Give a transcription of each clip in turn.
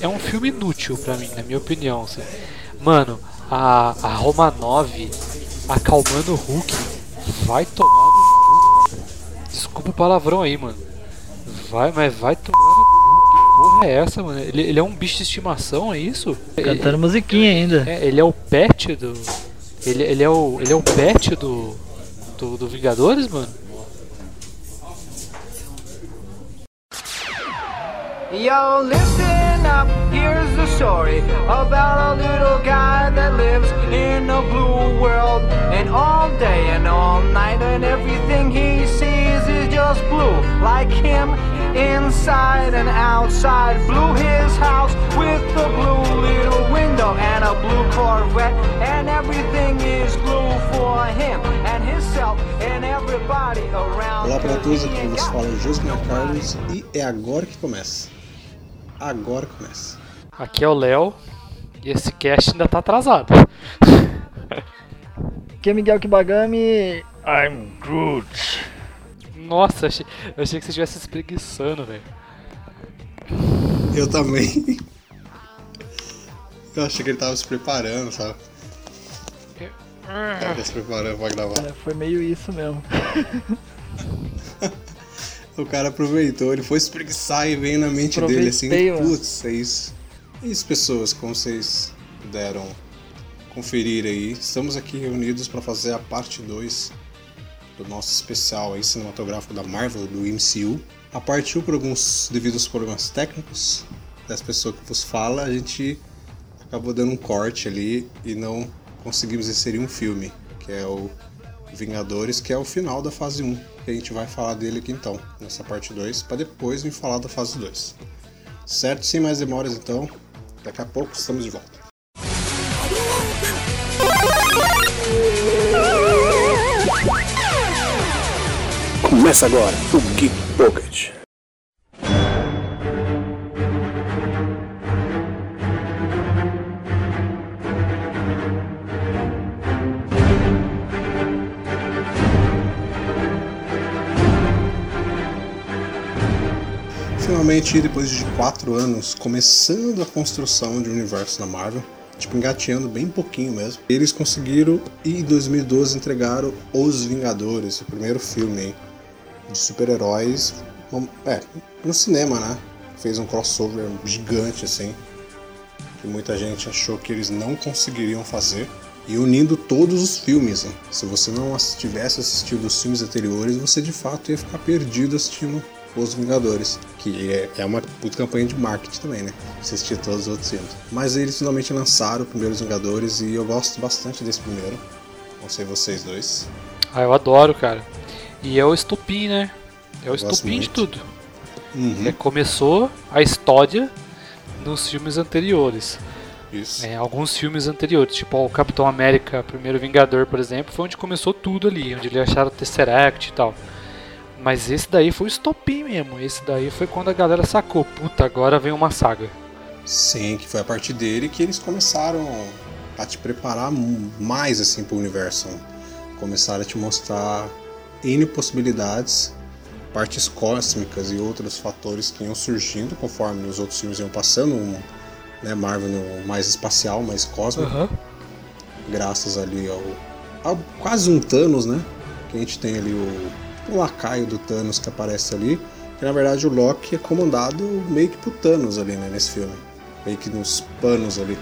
é um filme inútil pra mim, na minha opinião. Assim. Mano, a, a Roma 9 acalmando o Hulk vai tomar no cu. Desculpa o palavrão aí, mano. Vai, mas vai tomar no cu. Que porra é essa, mano? Ele, ele é um bicho de estimação, é isso? Cantando musiquinha ainda. É, ele é o pet do. Ele, ele, é, o, ele é o pet do, do, do Vingadores, mano? Yo, listen up, here's the story about a little guy that lives in a blue world. And all day and all night, and everything he sees is just blue. Like him, inside and outside. Blue his house with a blue little window and a blue Corvette. And everything is blue for him and himself and everybody around. Olá para todos, aqui vos fala Josmar Carlos e é agora que começa. Agora começa. Aqui é o Léo e esse cast ainda tá atrasado. Aqui é Miguel Kibagami. I'm Groot. Nossa, achei, eu achei que você estivesse espreguiçando, velho. Eu também. Eu achei que ele tava se preparando, sabe? Tava se preparando pra gravar. É, foi meio isso mesmo. O cara aproveitou, ele foi espreguiçar e veio na mente dele assim, putz, é isso. É isso, pessoas, como vocês puderam conferir aí, estamos aqui reunidos para fazer a parte 2 do nosso especial aí cinematográfico da Marvel, do MCU. A parte 1, por alguns devidos problemas técnicos das pessoas que vos fala, a gente acabou dando um corte ali e não conseguimos inserir um filme, que é o Vingadores, que é o final da fase 1, que a gente vai falar dele aqui então, nessa parte 2, para depois vir falar da fase 2. Certo? Sem mais demoras então, daqui a pouco estamos de volta. Começa agora o Geek Pocket. Finalmente, depois de quatro anos, começando a construção de um universo da Marvel, tipo engateando bem pouquinho mesmo, eles conseguiram e em 2012 entregaram Os Vingadores, o primeiro filme de super-heróis, é, no cinema, né? Fez um crossover gigante assim, que muita gente achou que eles não conseguiriam fazer. E unindo todos os filmes. Se você não tivesse assistido os filmes anteriores, você de fato ia ficar perdido assistindo Os Vingadores. Que é, é uma puta campanha de marketing também, né? Assistir todos os outros filmes. Mas eles finalmente lançaram o primeiro Os Vingadores e eu gosto bastante desse primeiro. Não sei vocês dois. Ah, eu adoro, cara. E é o estupim, né? É o estupim de tudo. Uhum. É, começou a história nos filmes anteriores. Isso. É, alguns filmes anteriores, tipo o Capitão América, Primeiro Vingador, por exemplo, foi onde começou tudo ali, onde eles acharam o Tesseract e tal. Mas esse daí foi o estopim mesmo. Esse daí foi quando a galera sacou, puta, agora vem uma saga. Sim, que foi a partir dele que eles começaram a te preparar mais assim para o universo. Começaram a te mostrar N possibilidades, partes cósmicas e outros fatores que iam surgindo conforme os outros filmes iam passando. Um, né, Marvel mais espacial, mais cósmico, graças ali ao, ao quase um Thanos, né? Que a gente tem ali o, o lacaio do Thanos que aparece ali. Que na verdade o Loki é comandado meio que por Thanos ali, né, nesse filme. Meio que nos panos ali.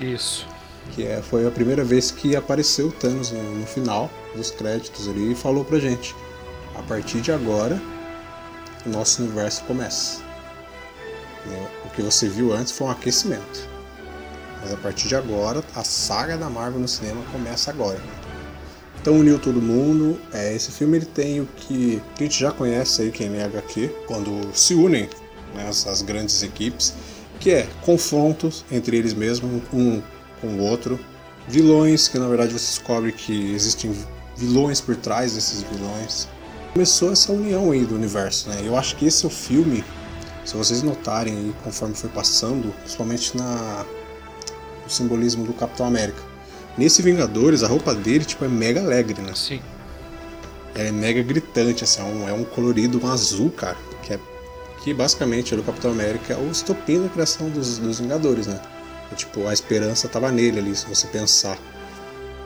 Isso. Que é, foi a primeira vez que apareceu o Thanos no, no final dos créditos ali e falou pra gente. A partir de agora, o nosso universo começa. O que você viu antes foi um aquecimento. Mas a partir de agora, a saga da Marvel no cinema começa agora. Então uniu todo mundo. É, esse filme ele tem o que a gente já conhece aí quem é HQ, quando se unem né, as, as grandes equipes, que é confrontos entre eles mesmos, um com o outro. Vilões, que na verdade você descobre que existem vilões por trás desses vilões. Começou essa união aí do universo, né? Eu acho que esse é o filme, se vocês notarem aí conforme foi passando, principalmente na simbolismo do Capitão América. Nesse Vingadores, a roupa dele tipo, é mega alegre, né? Sim. Ela é mega gritante, assim, é um, é um colorido um azul, cara, que é que basicamente era o Capitão América é o estopim da criação dos, dos Vingadores, né? E, tipo, a esperança tava nele ali, se você pensar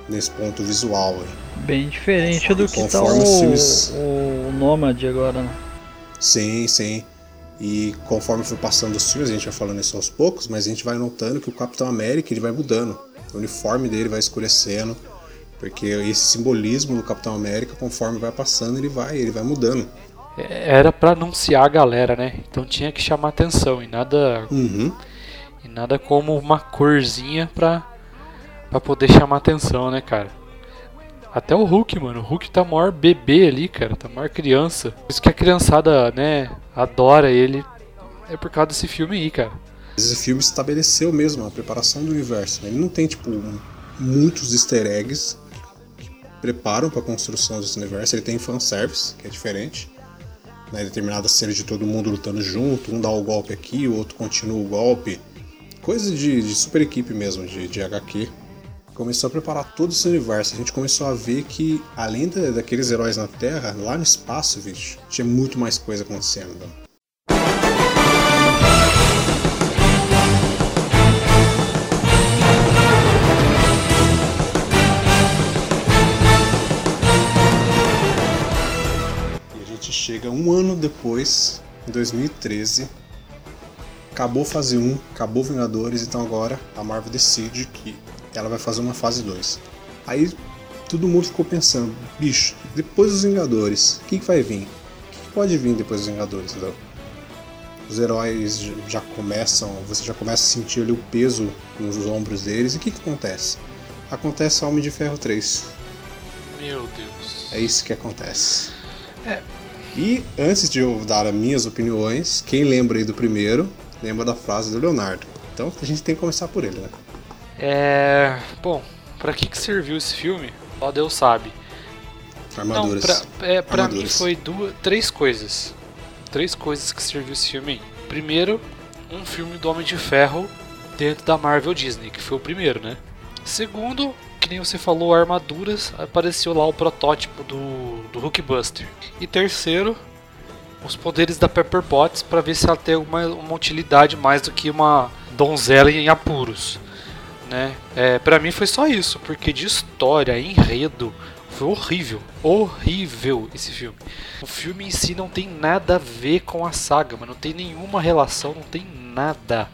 nesse ponto visual. Aí. Bem diferente do que tá Conforme o, os filmes- o Nômade agora, né? Sim, sim. E conforme for passando os filmes, a gente vai falando isso aos poucos, mas a gente vai notando que o Capitão América ele vai mudando. O uniforme dele vai escurecendo, porque esse simbolismo do Capitão América, conforme vai passando, ele vai, ele vai mudando. É, Era pra anunciar a galera, né? Então tinha que chamar atenção e nada, Uhum. e nada como uma corzinha pra, pra poder chamar atenção, né, cara? Até o Hulk, mano. O Hulk tá maior bebê ali, cara. Tá maior criança. Por isso que a criançada, né, adora ele. É por causa desse filme aí, cara. Esse filme estabeleceu mesmo a preparação do universo. né? Ele não tem, tipo, muitos easter eggs que preparam para a construção desse universo. Ele tem fanservice, que é diferente. Né? Determinadas cenas de todo mundo lutando junto, um dá o golpe aqui, o outro continua o golpe. Coisa de, de super equipe mesmo, de, de HQ. Começou a preparar todo esse universo. A gente começou a ver que, além da- daqueles heróis na Terra, lá no espaço, bicho, tinha muito mais coisa acontecendo. Chega um ano depois, em 2013. Acabou fase 1, acabou Vingadores, então agora a Marvel decide que ela vai fazer uma fase 2. Aí todo mundo ficou pensando, bicho, depois dos Vingadores, o que, que vai vir? O que, que pode vir depois dos Vingadores, entendeu? Os heróis já começam, você já começa a sentir ali o peso nos ombros deles, e o que, que acontece? Acontece Homem de Ferro 3. Meu Deus. É isso que acontece. E antes de eu dar as minhas opiniões, quem lembra aí do primeiro, lembra da frase do Leonardo. Então a gente tem que começar por ele, né? É. Bom, pra que, que serviu esse filme? Só Deus sabe. Armaduras. Não, pra, é, pra mim foi duas, três coisas. Três coisas que serviu esse filme aí. Primeiro, um filme do Homem de Ferro dentro da Marvel Disney, que foi o primeiro, né? Segundo, nem você falou, armaduras, apareceu lá o protótipo do, do Hulkbuster. E terceiro, os poderes da Pepper Potts para ver se ela tem uma, uma utilidade mais do que uma donzela em apuros. Né? É, para mim foi só isso, porque de história, enredo, foi horrível, horrível esse filme. O filme em si não tem nada a ver com a saga, mas não tem nenhuma relação, não tem nada,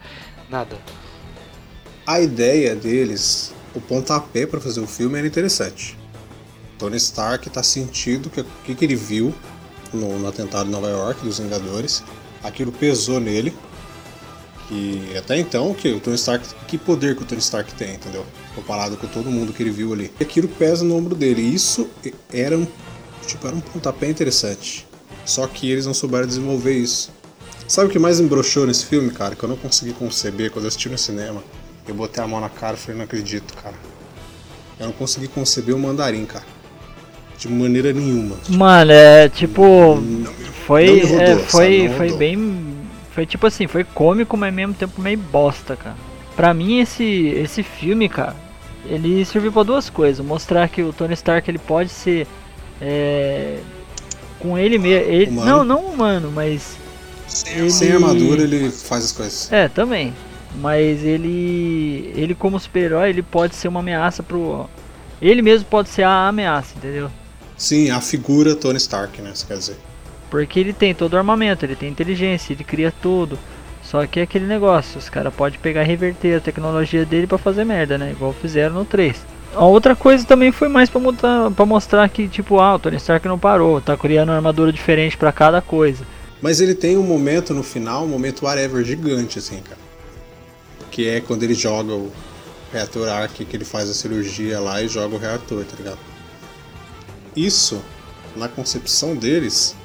nada. A ideia deles, o pontapé para fazer o filme era interessante. Tony Stark tá sentindo que o que, que ele viu no, no atentado em Nova York dos Vingadores, aquilo pesou nele. Que até então, que o Tony Stark, que poder que o Tony Stark tem, entendeu? Comparado com todo mundo que ele viu ali. E aquilo pesa no ombro dele. E isso era um, tipo, era um pontapé interessante. Só que eles não souberam desenvolver isso. Sabe o que mais me broxou nesse filme, cara? Que eu não consegui conceber quando eu assisti no cinema. Eu botei a mão na cara e falei, não acredito, cara. Eu não consegui conceber o mandarim, cara. De maneira nenhuma. Mano, é tipo. não Foi. me rodou, é, foi, Não foi bem. Foi tipo assim, foi cômico, mas ao mesmo tempo meio bosta, cara. Pra mim, esse, esse filme, cara, ele serviu pra duas coisas. Mostrar que o Tony Stark ele pode ser. É, com ele mesmo. Ele, Humano. não, não humano, mas. Ele- Sem armadura ele faz as coisas. É, também. Mas ele. Ele como super-herói, ele pode ser uma ameaça pro. Ele mesmo pode ser a ameaça, entendeu? Sim, a figura Tony Stark, né? Você quer dizer. Porque ele tem todo o armamento, ele tem inteligência, ele cria tudo. Só que é aquele negócio, os caras podem pegar e reverter a tecnologia dele pra fazer merda, né? Igual fizeram no 3. A outra coisa também foi mais pra, mudar, pra mostrar que, tipo, ah, o Tony Stark não parou, tá criando uma armadura diferente pra cada coisa. Mas ele tem um momento no final, um momento whatever gigante, assim, cara. Que é quando ele joga o reator Arc, que ele faz a cirurgia lá e joga o reator, tá ligado? Isso, na concepção deles,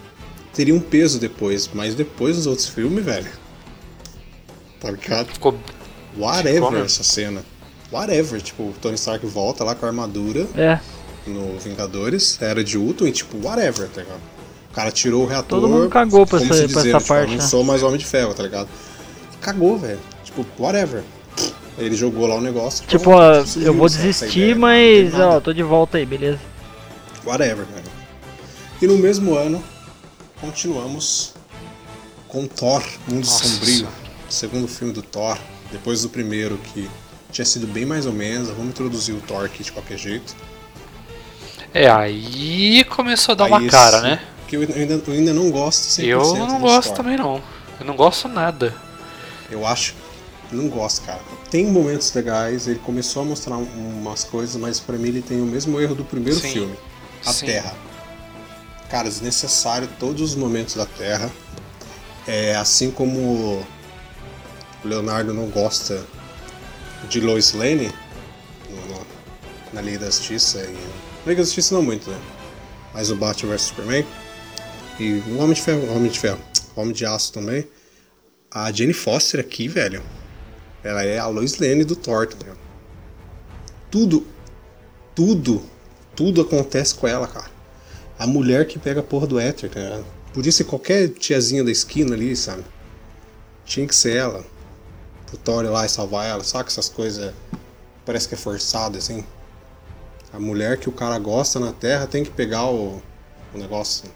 teria um peso depois, mas depois nos outros filmes, velho. Tá ligado? Ficou Whatever Ficou mesmo. essa cena. Whatever, tipo, o Tony Stark volta lá com a armadura É, no Vingadores, era de Ultron e tipo, whatever, tá ligado? O cara tirou o reator. Todo mundo cagou pra como essa- se pra dizer, essa tipo, eu parte, não né? sou mais Homem de Ferro, tá ligado? Cagou, velho. Tipo, whatever. Aí ele jogou lá o negócio. tipo, ó, eu vou desistir, mas, ó, tô de volta aí, beleza? Whatever, velho. E no mesmo ano, continuamos com Thor, Mundo Nossa Sombrio, segundo filme do Thor, depois do primeiro que tinha sido bem mais ou menos, vamos introduzir o Thor aqui de qualquer jeito. É, aí começou a dar Aí uma esse- cara, né? Que eu ainda, eu ainda não gosto 100% Eu não gosto Thor. também não. Eu não gosto nada. Eu acho. Não gosto, cara. Tem momentos legais, ele começou a mostrar um- umas coisas, mas pra mim ele tem o mesmo erro do primeiro Sim. filme. A Sim. Terra. Cara, desnecessário todos os momentos da Terra. É assim como o Leonardo não gosta de Lois Lane no- na Liga da Justiça e. Liga da Justiça não muito, né? Mas o Batman vs Superman. E o Homem de Ferro, Homem de Ferro, Homem de Aço também. A Jane Foster aqui, velho. Ela é a Lois Lane do Thor, tá ligado? Tudo, tudo, tudo acontece com ela, cara. A mulher que pega a porra do éter, tá ligado? Podia ser qualquer tiazinha da esquina ali, sabe? Tinha que ser ela. Pro Thor ir lá e salvar ela. Que essas coisas parece que é forçado, assim? A mulher que o cara gosta na Terra tem que pegar o, o negócio. assim.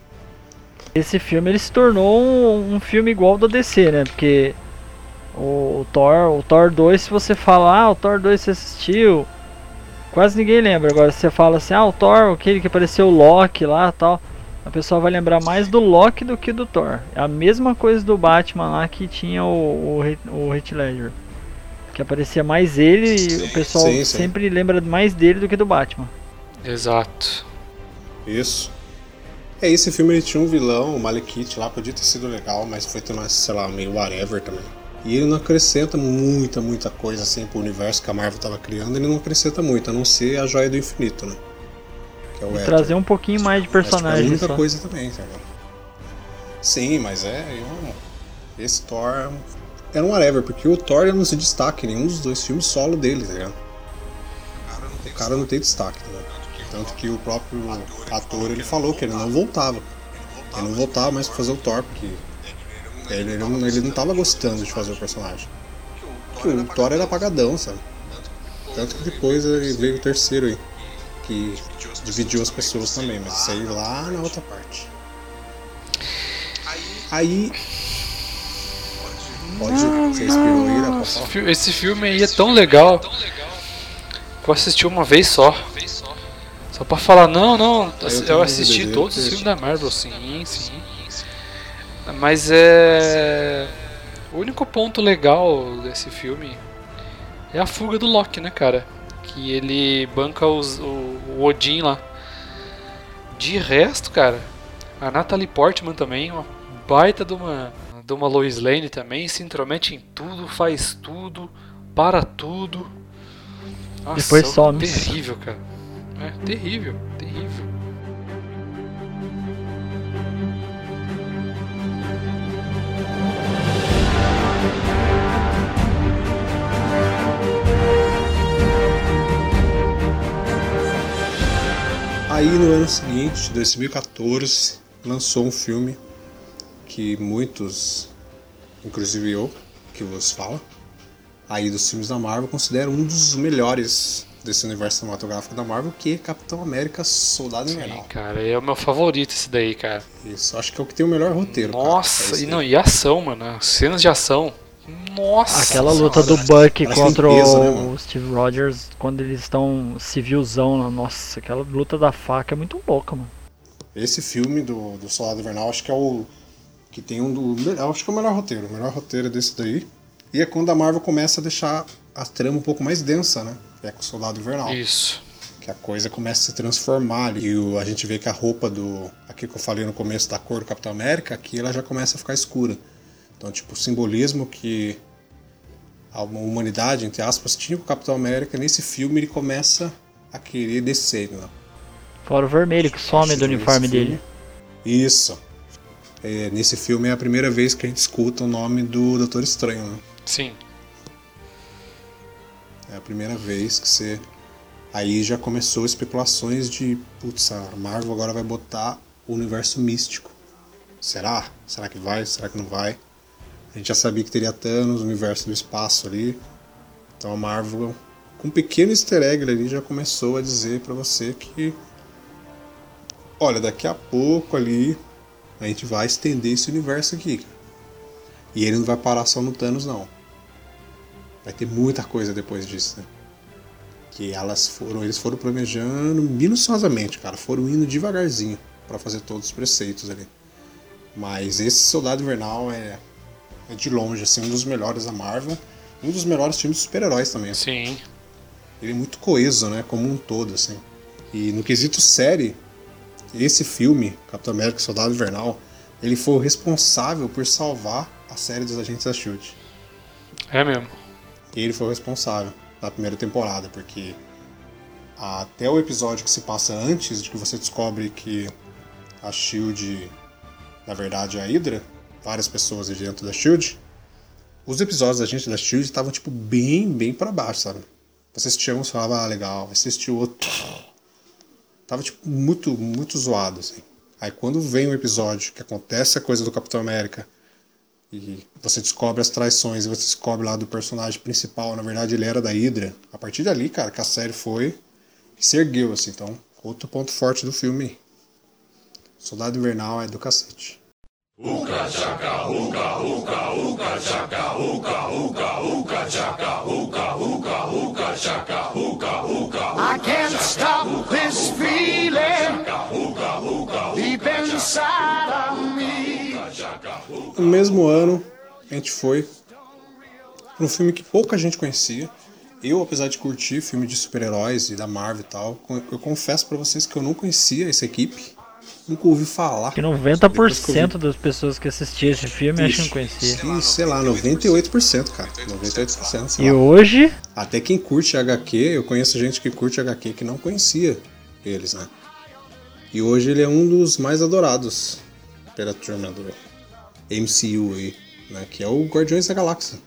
Esse filme ele se tornou um, um filme igual do DC, né? Porque o, o Thor, o Thor 2, se você falar, ah, o Thor 2 você assistiu, quase ninguém lembra. Agora se você fala assim, ah, o Thor, aquele que apareceu o Loki lá, tal, a pessoa vai lembrar mais do Loki do que do Thor. É a mesma coisa do Batman lá que tinha o o, o Heath Ledger. Que aparecia mais ele e o pessoal Sim, sim. sempre lembra mais dele do que do Batman. Exato. Isso. É, esse filme ele tinha um vilão, o Malekith lá, podia ter sido legal, mas foi também, sei lá, meio whatever também. E ele não acrescenta muita, muita coisa assim pro universo que a Marvel tava criando, ele não acrescenta muito, a não ser a Joia do Infinito, né? Que é o E trazer um pouquinho mais de Mas, tipo, é a personagens única só. coisa também, sabe? Sim, mas é. Eu, esse Thor era um whatever, porque o Thor não se destaca em nenhum dos dois filmes solo dele, tá ligado? O cara não tem destaque, tá ligado? Tanto que o próprio ator ele falou que ele não voltava. Ele não voltava mais pra fazer o Thor, porque ele, ele, não, ele não tava gostando de fazer o personagem. Porque o Thor era apagadão, sabe? Tanto que depois veio o terceiro aí, que dividiu as pessoas também, mas isso aí lá na outra parte. Aí. Pode, você inspirou aí, pra Esse, filme aí é tão legal que eu assisti uma vez só. Só pra falar, não, não, eu assisti todos os filmes da Marvel, sim, sim. Mas é. O único ponto legal desse filme é a fuga do Loki, né, cara? Que ele banca os- o, o Odin lá. De resto, cara, a Natalie Portman também, uma baita de uma, de uma Lois Lane também, se intromete em tudo, faz tudo, para tudo. Nossa, Depois some. Terrível, cara. É, terrível, terrível. Aí no ano seguinte, 2014, lançou um filme que muitos, inclusive eu, que vos fala, aí dos filmes da Marvel, considero um dos melhores desse universo cinematográfico da Marvel, que é Capitão América Soldado Sim, Invernal. cara, é o meu favorito esse daí, cara. Isso, acho que é o que tem o melhor roteiro. cara. É Nossa, e não, e ação, mano, as cenas de ação. Nossa. Aquela Nossa luta do Buck contra limpeza, né, o mano? Steve Rogers, quando eles estão civilzão nossa, aquela luta da faca é muito louca, mano. Esse filme do, do Soldado Invernal, acho que é o que tem um do, acho que é o melhor roteiro, o melhor roteiro é desse daí. E é quando a Marvel começa a deixar a trama um pouco mais densa, né? É com o Soldado Invernal. Isso. que a coisa começa a se transformar ali. E o- a gente vê que a roupa do. Aqui que eu falei no começo da cor do Capitão América, aqui ela já começa a ficar escura. Então, tipo, o simbolismo que a humanidade, entre aspas, tinha com o Capitão América, nesse filme ele começa a querer descer. Né? Fora o vermelho que some do uniforme dele. Isso. É, nesse filme é a primeira vez que a gente escuta o nome do Doutor Estranho. Né? Sim. É a primeira vez que você. Aí já começou especulações de. Putz, a Marvel agora vai botar o universo místico. Será? Será que vai? Será que não vai? A gente já sabia que teria Thanos, o universo do espaço ali. Então a Marvel, com um pequeno easter egg ali, já começou a dizer pra você que. Olha, daqui a pouco ali a gente vai estender esse universo aqui. E ele não vai parar só no Thanos, não. Vai ter muita coisa depois disso, né? Que elas foram, eles foram planejando minuciosamente, cara. Foram indo devagarzinho para fazer todos os preceitos ali. Mas esse Soldado Invernal é, é de longe, assim, um dos melhores da Marvel. Um dos melhores filmes de super-heróis também. Sim. Ele é muito coeso, né? Como um todo, assim. E no quesito série, esse filme, Capitão América Soldado Invernal, ele foi o responsável por salvar a série dos Agentes da SHIELD. É mesmo. Ele foi o responsável da primeira temporada, porque até o episódio que se passa antes de que você descobre que a SHIELD, na verdade, é a Hydra, várias pessoas dentro da SHIELD, os episódios da gente da SHIELD estavam, tipo, bem, bem pra baixo, sabe? Você assistia uns e falava, ah, legal, você assistia o outro. Tava, tipo, muito, muito zoado, assim. Aí quando vem um episódio que acontece a coisa do Capitão América e você descobre as traições e você descobre lá do personagem principal, na verdade ele era da Hydra. A partir dali, cara, que a série foi e se ergueu, assim. Então, outro ponto forte do filme. Soldado Invernal é do cacete. I can't stop this feeling deep inside of me. No mesmo ano, a gente foi para um filme que pouca gente conhecia. Eu, apesar de curtir filme de super-heróis e da Marvel e tal, eu confesso para vocês que eu não conhecia essa equipe. Nunca ouvi falar. Que Depois que eu vi- 90% das pessoas que assistiam esse filme acham que conhecia. Sim, sei lá, 98%, cara. 98%, sei E lá. hoje, Até quem curte HQ, eu conheço gente que curte HQ que não conhecia eles, né? E hoje ele é um dos mais adorados pela turma do MCU aí, né? Que é o Guardiões da Galáxia.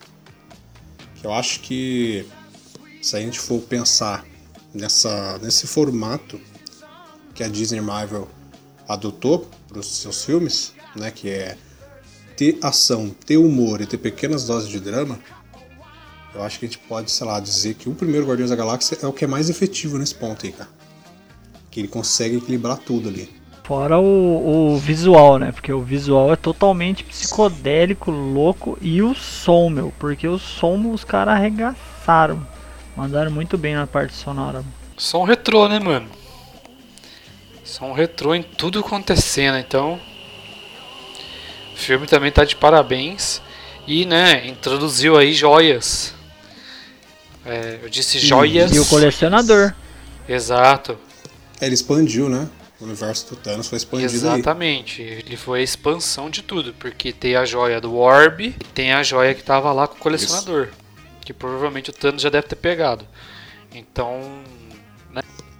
Que eu acho que se a gente for pensar nessa, nesse formato que a Disney Marvel adotou para os seus filmes, né? Que é ter ação, ter humor e ter pequenas doses de drama, eu acho que a gente pode, sei lá, dizer que o primeiro Guardiões da Galáxia é o que é mais efetivo nesse ponto aí, cara. Que ele consegue equilibrar tudo ali. fora o, o visual, né? Porque o visual é totalmente psicodélico, louco. E o som, meu. Porque o som os caras arregaçaram. Mandaram muito bem na parte sonora. Som retrô, né, mano? Som retrô em tudo quanto é cena, então. O filme também tá de parabéns. E, né, introduziu aí joias. É, eu disse joias. E o colecionador. Exato. Ele expandiu, né? O universo do Thanos foi expandido aí. Exatamente. Ele foi a expansão de tudo. Porque tem a joia do Orb e tem a joia que tava lá com o colecionador. Que provavelmente o Thanos já deve ter pegado. Então.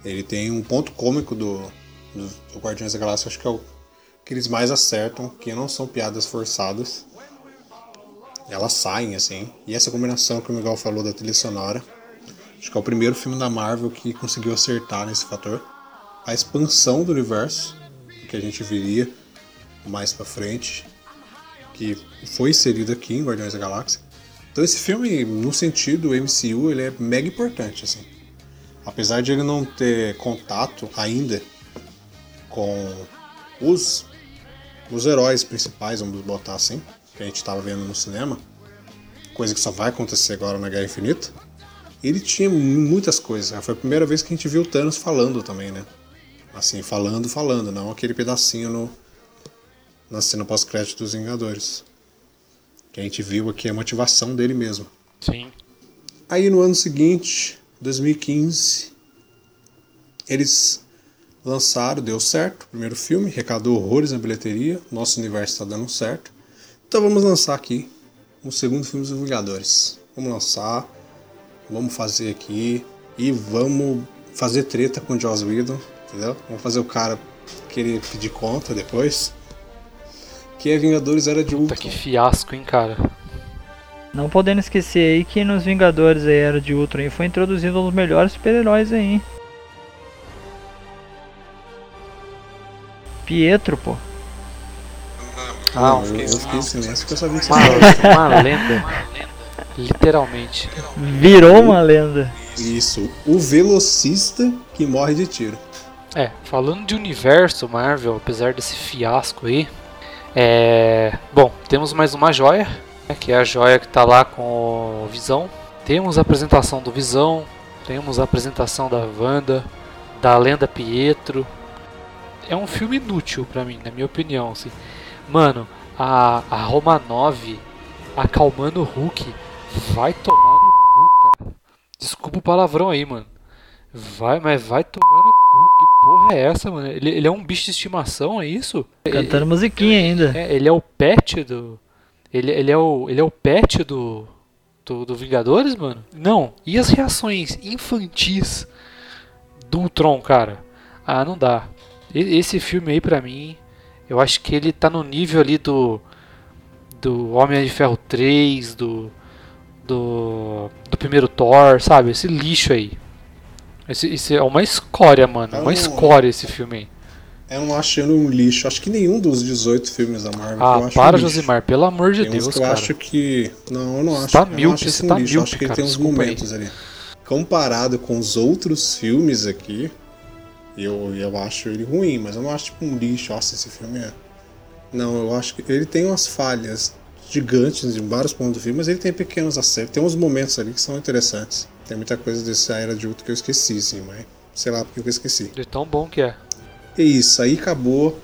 Ele tem um ponto cômico do, do, Guardiões da Galáxia, acho que é o que eles mais acertam, que não são piadas forçadas. Elas saem, assim. E essa combinação que o Miguel falou da trilha sonora, acho que é o primeiro filme da Marvel que conseguiu acertar nesse fator. A expansão do universo, que a gente viria mais pra frente, que foi inserido aqui em Guardiões da Galáxia. Então esse filme, no sentido MCU, ele é mega importante, assim. Apesar de ele não ter contato ainda com os, os heróis principais, vamos botar assim, que a gente estava vendo no cinema, coisa que só vai acontecer agora na Guerra Infinita, ele tinha muitas coisas. Foi a primeira vez que a gente viu o Thanos falando também, né? Assim, falando, falando, não aquele pedacinho no, na cena pós-crédito dos Vingadores. Que a gente viu aqui a motivação dele mesmo. Sim. Aí no ano seguinte, 2015, eles lançaram, deu certo, o primeiro filme, recadou horrores na bilheteria, nosso universo está dando certo. Então vamos lançar aqui um segundo filme dos Vingadores. Vamos lançar, vamos fazer aqui e vamos fazer treta com o Joss Whedon, entendeu? Vamos fazer o cara querer pedir conta depois. Que é Vingadores Era de Puta Ultron. que fiasco, hein, cara. Não podendo esquecer aí que nos Vingadores aí Era de Ultron aí foi introduzido um dos melhores super-heróis aí. Pietro, pô. Ah, eu, em silêncio porque eu sabia que você Uma, uma lenda. Literalmente. Virou uma lenda. Isso, o velocista que morre de tiro. É, falando de universo Marvel, apesar desse fiasco aí, é. Bom, temos mais uma joia, que é a joia que tá lá com o Visão. Temos a apresentação do Visão, temos a apresentação da Wanda, da lenda Pietro. É um filme inútil pra mim, na minha opinião. Assim. Mano, a, a Roma 9 acalmando o Hulk vai tomar no cu, cara. Desculpa o palavrão aí, mano. Vai, mas vai tomar no cu. Que porra é essa, mano? Ele, ele é um bicho de estimação, é isso? Cantando musiquinha ainda. É, ele é o pet do. Ele, ele, é, o, ele é o pet do, do, do Vingadores, mano? Não. E as reações infantis do Ultron, cara? Ah, não dá. Esse filme aí, pra mim, eu acho que ele tá no nível ali do. Do Homem de Ferro 3, do. Do. Do primeiro Thor, sabe? Esse lixo aí. Esse, esse é uma escória, mano. É Uma um- escória esse filme aí. Eu não acho ele um lixo. Acho que nenhum dos 18 filmes da Marvel. Ah, eu acho para, um. Josimar, pelo amor de Tem Deus, eu cara. acho que. Não, eu não Você acho. tá míope, você um tá lixo. Míope, acho que ele cara, tem uns desculpa aí. momentos ali. Comparado com os outros filmes aqui, eu, eu acho ele ruim, mas eu não acho tipo um lixo. Nossa, esse filme é. Não, eu acho que ele tem umas falhas gigantes em vários pontos do filme, mas ele tem pequenos acertos. Tem uns momentos ali que são interessantes. Tem muita coisa desse Era de Ultron que eu esqueci, sim, mas sei lá porque eu esqueci. De tão bom que é. É isso, aí acabou.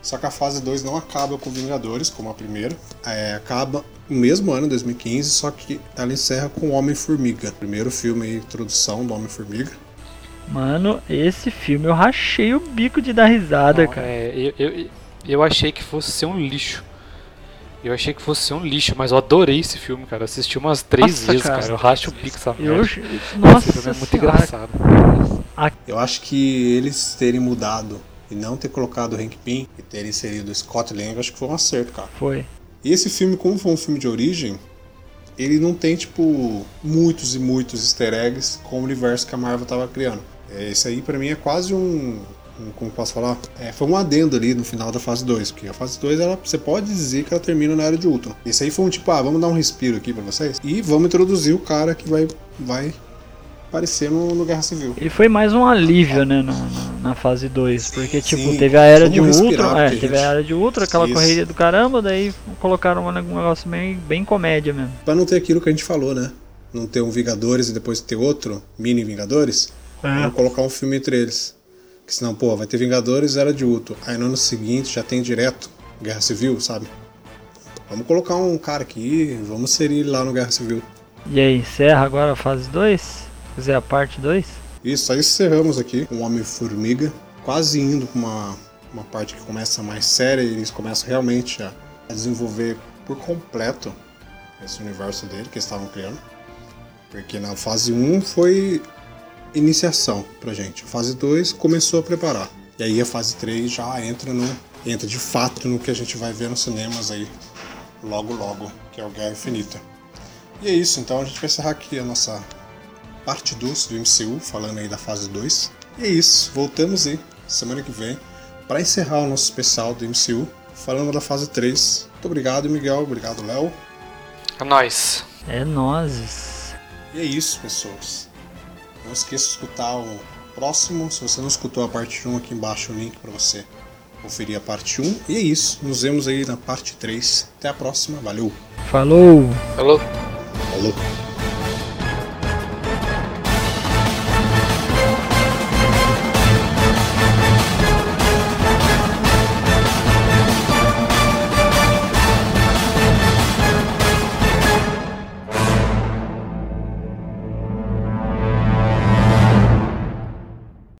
Só que a fase 2 não acaba com Vingadores, como a primeira. É, acaba no mesmo ano, 2015, só que ela encerra com Homem-Formiga. Primeiro filme aí, introdução do Homem-Formiga. Mano, esse filme eu rachei o bico de dar risada, Não, cara. é, eu, eu, eu achei que fosse ser um lixo. Eu achei que fosse ser um lixo, mas eu adorei esse filme, cara. Assisti umas três Nossa, vezes, cara. cara. Eu racho o bico essa Eu, merda. Esse nossa, filme é muito senhora. engraçado. Eu acho que eles terem mudado e não ter colocado o Hank Pym e terem inserido o Scott Lang, acho que foi um acerto, cara. Foi. E esse filme, como foi um filme de origem, ele não tem, tipo, muitos e muitos easter eggs com o universo que a Marvel tava criando. É, Esse aí, pra mim, é quase um. um- como posso falar? É, foi um adendo ali no final da fase 2, porque a fase 2, ela, você pode dizer que ela termina na era de Ultron. Esse aí foi um tipo, ah, vamos dar um respiro aqui pra vocês e vamos introduzir o cara que vai, vai aparecer no, no Guerra Civil. Ele foi mais um alívio, né, na, fase 2. Porque, tipo, Sim, teve a era de Ultron. É, teve a era de Ultron, aquela isso. correria do caramba, daí colocaram um negócio bem, bem comédia mesmo. Pra não ter aquilo que a gente falou, né? Não ter um Vingadores e depois ter outro, mini Vingadores. Vamos colocar um filme entre eles. Que senão, pô, vai ter Vingadores Era de Ultron. Aí no ano seguinte já tem direto Guerra Civil, sabe? Vamos colocar um cara aqui, vamos inserir ele lá no Guerra Civil. E aí, encerra agora a fase 2? Quiser a parte 2? Isso, aí encerramos aqui com o Homem-Formiga, quase indo pra uma, uma parte que começa mais séria e eles começam realmente a, a desenvolver por completo esse universo dele que eles estavam criando. Porque na fase 1 foi iniciação pra gente. A fase 2 começou a preparar. E aí a fase 3 já entra no entra de fato no que a gente vai ver nos cinemas aí logo logo, que é o Guerra Infinita. E é isso, então a gente vai encerrar aqui a nossa parte 2 do MCU, falando aí da fase 2. E é isso, voltamos aí semana que vem para encerrar o nosso especial do MCU, falando da fase 3. Muito obrigado, Miguel, obrigado, Léo. É nóis. É nozes. E é isso, pessoas. Não esqueça de escutar o próximo. Se você não escutou a parte 1, aqui embaixo o link para você conferir a parte 1. E é isso, nos vemos aí na parte 3. Até a próxima, valeu! Falou! Falou. Falou!